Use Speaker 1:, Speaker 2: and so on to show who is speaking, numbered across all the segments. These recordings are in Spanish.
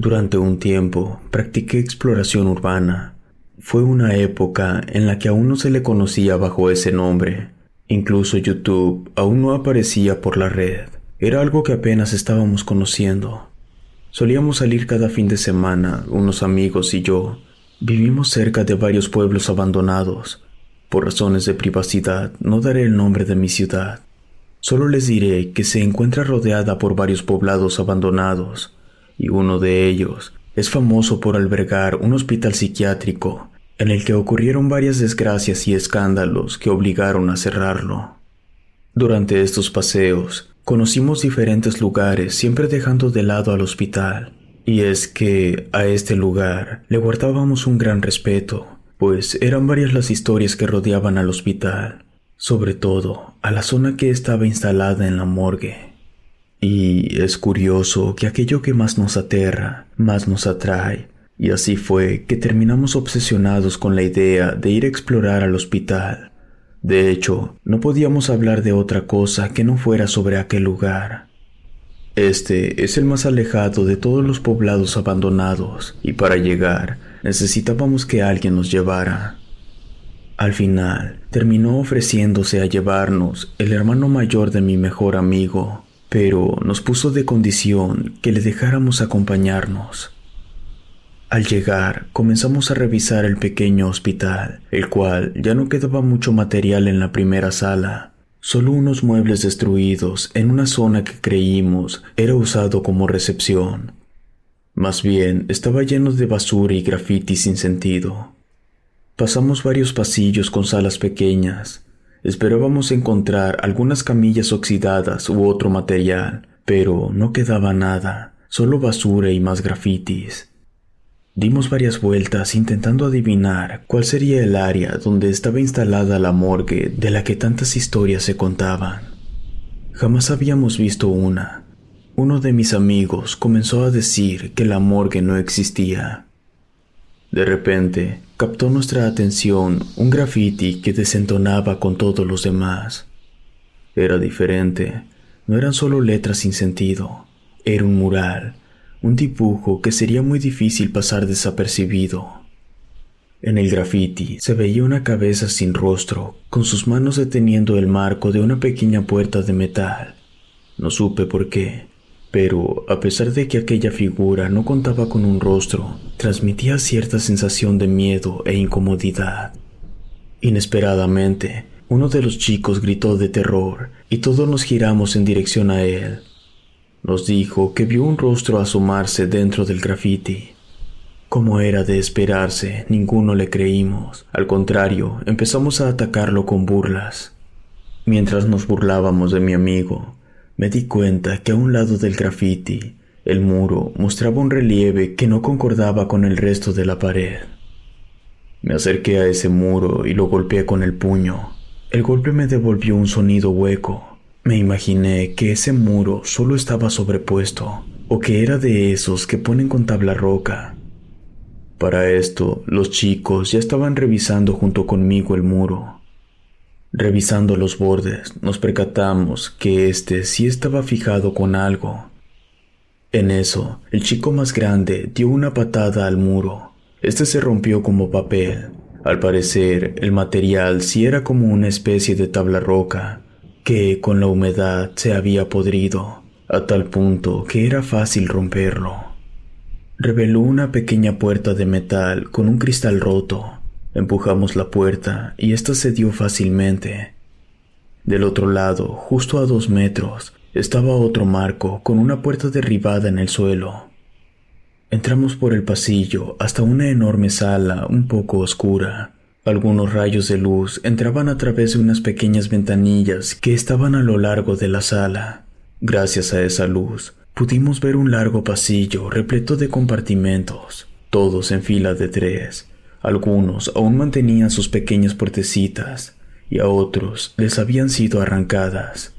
Speaker 1: Durante un tiempo practiqué exploración urbana. Fue una época en la que aún no se le conocía bajo ese nombre. Incluso YouTube aún no aparecía por la red. Era algo que apenas estábamos conociendo. Solíamos salir cada fin de semana, unos amigos y yo. Vivimos cerca de varios pueblos abandonados. Por razones de privacidad, no daré el nombre de mi ciudad. Solo les diré que se encuentra rodeada por varios poblados abandonados, y uno de ellos es famoso por albergar un hospital psiquiátrico en el que ocurrieron varias desgracias y escándalos que obligaron a cerrarlo. Durante estos paseos, conocimos diferentes lugares siempre dejando de lado al hospital, y es que a este lugar le guardábamos un gran respeto, pues eran varias las historias que rodeaban al hospital, sobre todo a la zona que estaba instalada en la morgue. Y es curioso que aquello que más nos aterra, más nos atrae, y así fue que terminamos obsesionados con la idea de ir a explorar al hospital. De hecho, no podíamos hablar de otra cosa que no fuera sobre aquel lugar. Este es el más alejado de todos los poblados abandonados, y para llegar necesitábamos que alguien nos llevara. Al final, terminó ofreciéndose a llevarnos el hermano mayor de mi mejor amigo, pero nos puso de condición que le dejáramos acompañarnos. Al llegar, comenzamos a revisar el pequeño hospital, el cual ya no quedaba mucho material en la primera sala, solo unos muebles destruidos en una zona que creímos era usado como recepción. Más bien, estaba lleno de basura y grafiti sin sentido. Pasamos varios pasillos con salas pequeñas. Esperábamos encontrar algunas camillas oxidadas u otro material, pero no quedaba nada, solo basura y más grafitis. Dimos varias vueltas intentando adivinar cuál sería el área donde estaba instalada la morgue de la que tantas historias se contaban. Jamás habíamos visto una. Uno de mis amigos comenzó a decir que la morgue no existía. De repente, captó nuestra atención un graffiti que desentonaba con todos los demás. Era diferente, no eran solo letras sin sentido, era un mural, un dibujo que sería muy difícil pasar desapercibido. En el graffiti se veía una cabeza sin rostro, con sus manos deteniendo el marco de una pequeña puerta de metal. No supe por qué, pero a pesar de que aquella figura no contaba con un rostro, transmitía cierta sensación de miedo e incomodidad. Inesperadamente, uno de los chicos gritó de terror y todos nos giramos en dirección a él. Nos dijo que vio un rostro asomarse dentro del grafiti. Como era de esperarse, ninguno le creímos. Al contrario, empezamos a atacarlo con burlas. Mientras nos burlábamos de mi amigo, me di cuenta que a un lado del grafiti, el muro mostraba un relieve que no concordaba con el resto de la pared. Me acerqué a ese muro y lo golpeé con el puño. El golpe me devolvió un sonido hueco. Me imaginé que ese muro solo estaba sobrepuesto, o que era de esos que ponen con tabla roca. Para esto, los chicos ya estaban revisando junto conmigo el muro. Revisando los bordes, nos percatamos que este sí estaba fijado con algo. En eso, el chico más grande dio una patada al muro. Este se rompió como papel. Al parecer, el material sí era como una especie de tabla roca, que con la humedad se había podrido, a tal punto que era fácil romperlo. Reveló una pequeña puerta de metal con un cristal roto. Empujamos la puerta y ésta se dio fácilmente. Del otro lado, justo a dos metros, estaba otro marco con una puerta derribada en el suelo. Entramos por el pasillo hasta una enorme sala un poco oscura. Algunos rayos de luz entraban a través de unas pequeñas ventanillas que estaban a lo largo de la sala. Gracias a esa luz, pudimos ver un largo pasillo repleto de compartimentos, todos en fila de tres. Algunos aún mantenían sus pequeñas puertecitas y a otros les habían sido arrancadas.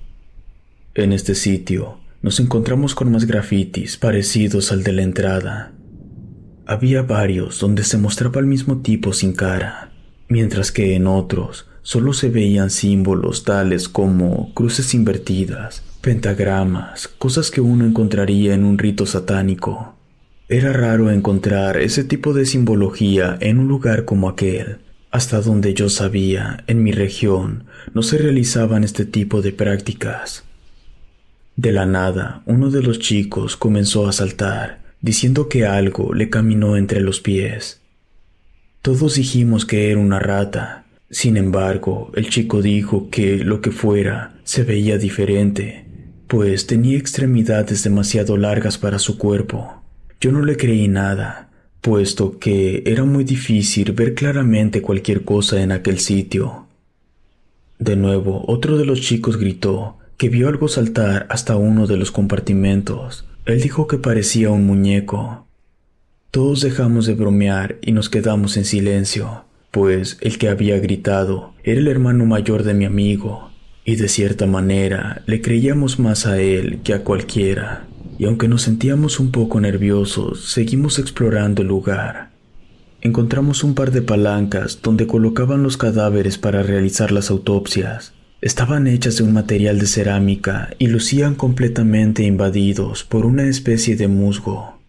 Speaker 1: En este sitio nos encontramos con más grafitis parecidos al de la entrada. Había varios donde se mostraba el mismo tipo sin cara, mientras que en otros solo se veían símbolos tales como cruces invertidas, pentagramas, cosas que uno encontraría en un rito satánico. Era raro encontrar ese tipo de simbología en un lugar como aquel. Hasta donde yo sabía, en mi región, no se realizaban este tipo de prácticas. De la nada, uno de los chicos comenzó a saltar, diciendo que algo le caminó entre los pies. Todos dijimos que era una rata. Sin embargo, el chico dijo que lo que fuera se veía diferente, pues tenía extremidades demasiado largas para su cuerpo. Yo no le creí nada, puesto que era muy difícil ver claramente cualquier cosa en aquel sitio. De nuevo, otro de los chicos gritó, que vio algo saltar hasta uno de los compartimentos. Él dijo que parecía un muñeco. Todos dejamos de bromear y nos quedamos en silencio, pues el que había gritado era el hermano mayor de mi amigo, y de cierta manera le creíamos más a él que a cualquiera, y aunque nos sentíamos un poco nerviosos, seguimos explorando el lugar. Encontramos un par de palancas donde colocaban los cadáveres para realizar las autopsias, Estaban hechas de un material de cerámica y lucían completamente invadidos por una especie de musgo.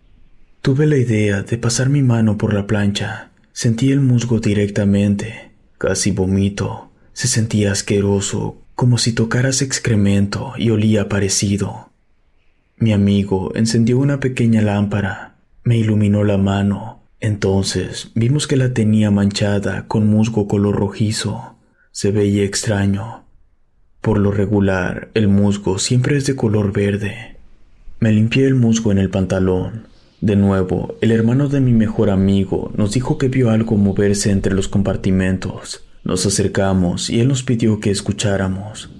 Speaker 1: Tuve la idea de pasar mi mano por la plancha. Sentí el musgo directamente. Casi vomito. Se sentía asqueroso, como si tocaras excremento y olía parecido. Mi amigo encendió una pequeña lámpara. Me iluminó la mano. Entonces vimos que la tenía manchada con musgo color rojizo. Se veía extraño. Por lo regular, el musgo siempre es de color verde. Me limpié el musgo en el pantalón. De nuevo, el hermano de mi mejor amigo nos dijo que vio algo moverse entre los compartimentos. Nos acercamos y él nos pidió que escucháramos.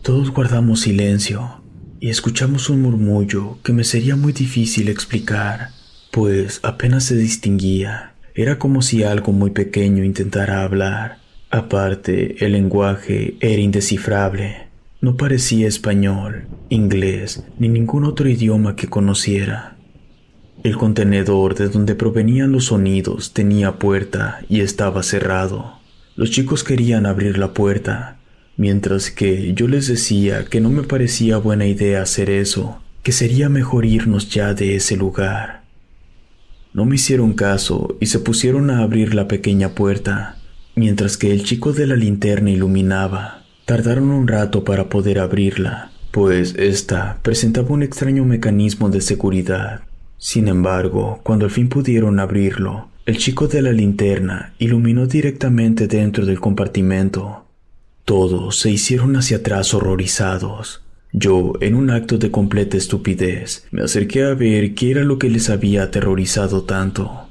Speaker 1: Todos guardamos silencio y escuchamos un murmullo que me sería muy difícil explicar, pues apenas se distinguía. Era como si algo muy pequeño intentara hablar. Aparte, el lenguaje era indescifrable. No parecía español, inglés, ni ningún otro idioma que conociera. El contenedor de donde provenían los sonidos tenía puerta y estaba cerrado. Los chicos querían abrir la puerta, mientras que yo les decía que no me parecía buena idea hacer eso, que sería mejor irnos ya de ese lugar. No me hicieron caso y se pusieron a abrir la pequeña puerta, mientras que el chico de la linterna iluminaba. Tardaron un rato para poder abrirla, pues ésta presentaba un extraño mecanismo de seguridad. Sin embargo, cuando al fin pudieron abrirlo, el chico de la linterna iluminó directamente dentro del compartimento. Todos se hicieron hacia atrás horrorizados. Yo, en un acto de completa estupidez, me acerqué a ver qué era lo que les había aterrorizado tanto.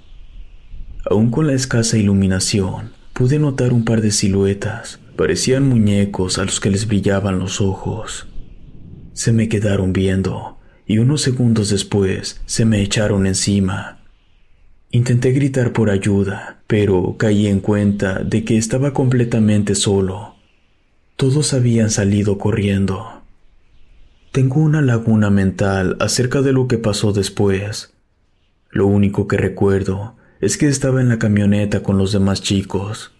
Speaker 1: Aún con la escasa iluminación, pude notar un par de siluetas. Parecían muñecos a los que les brillaban los ojos. Se me quedaron viendo y unos segundos después se me echaron encima. Intenté gritar por ayuda, pero caí en cuenta de que estaba completamente solo. Todos habían salido corriendo. Tengo una laguna mental acerca de lo que pasó después. Lo único que recuerdo es que estaba en la camioneta con los demás chicos.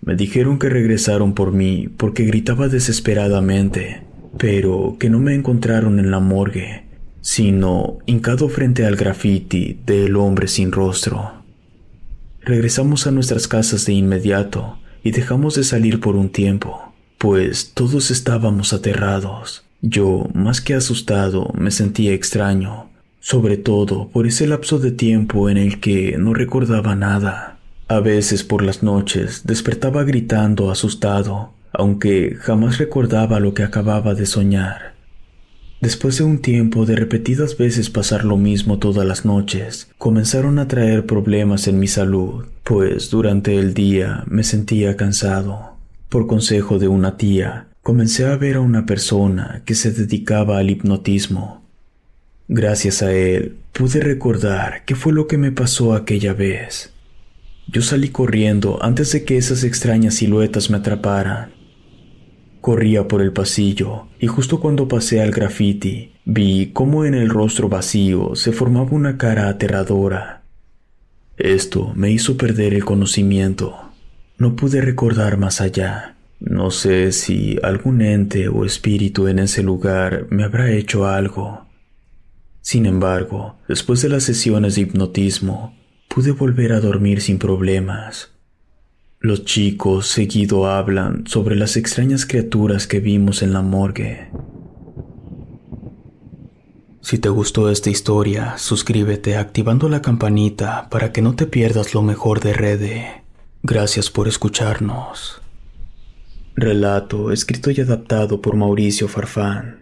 Speaker 1: Me dijeron que regresaron por mí porque gritaba desesperadamente, pero que no me encontraron en la morgue, sino hincado frente al graffiti del hombre sin rostro. Regresamos a nuestras casas de inmediato y dejamos de salir por un tiempo, pues todos estábamos aterrados. Yo, más que asustado, me sentía extraño, sobre todo por ese lapso de tiempo en el que no recordaba nada. A veces por las noches despertaba gritando asustado, aunque jamás recordaba lo que acababa de soñar. Después de un tiempo de repetidas veces pasar lo mismo todas las noches, comenzaron a traer problemas en mi salud, pues durante el día me sentía cansado. Por consejo de una tía, comencé a ver a una persona que se dedicaba al hipnotismo. Gracias a él pude recordar qué fue lo que me pasó aquella vez. Yo salí corriendo antes de que esas extrañas siluetas me atraparan. Corría por el pasillo y justo cuando pasé al graffiti vi cómo en el rostro vacío se formaba una cara aterradora. Esto me hizo perder el conocimiento. No pude recordar más allá. No sé si algún ente o espíritu en ese lugar me habrá hecho algo. Sin embargo, después de las sesiones de hipnotismo, pude volver a dormir sin problemas. Los chicos seguido hablan sobre las extrañas criaturas que vimos en la morgue. Si te gustó esta historia, suscríbete activando la campanita para que no te pierdas lo mejor de Rede. Gracias por escucharnos. Relato escrito y adaptado por Mauricio Farfán.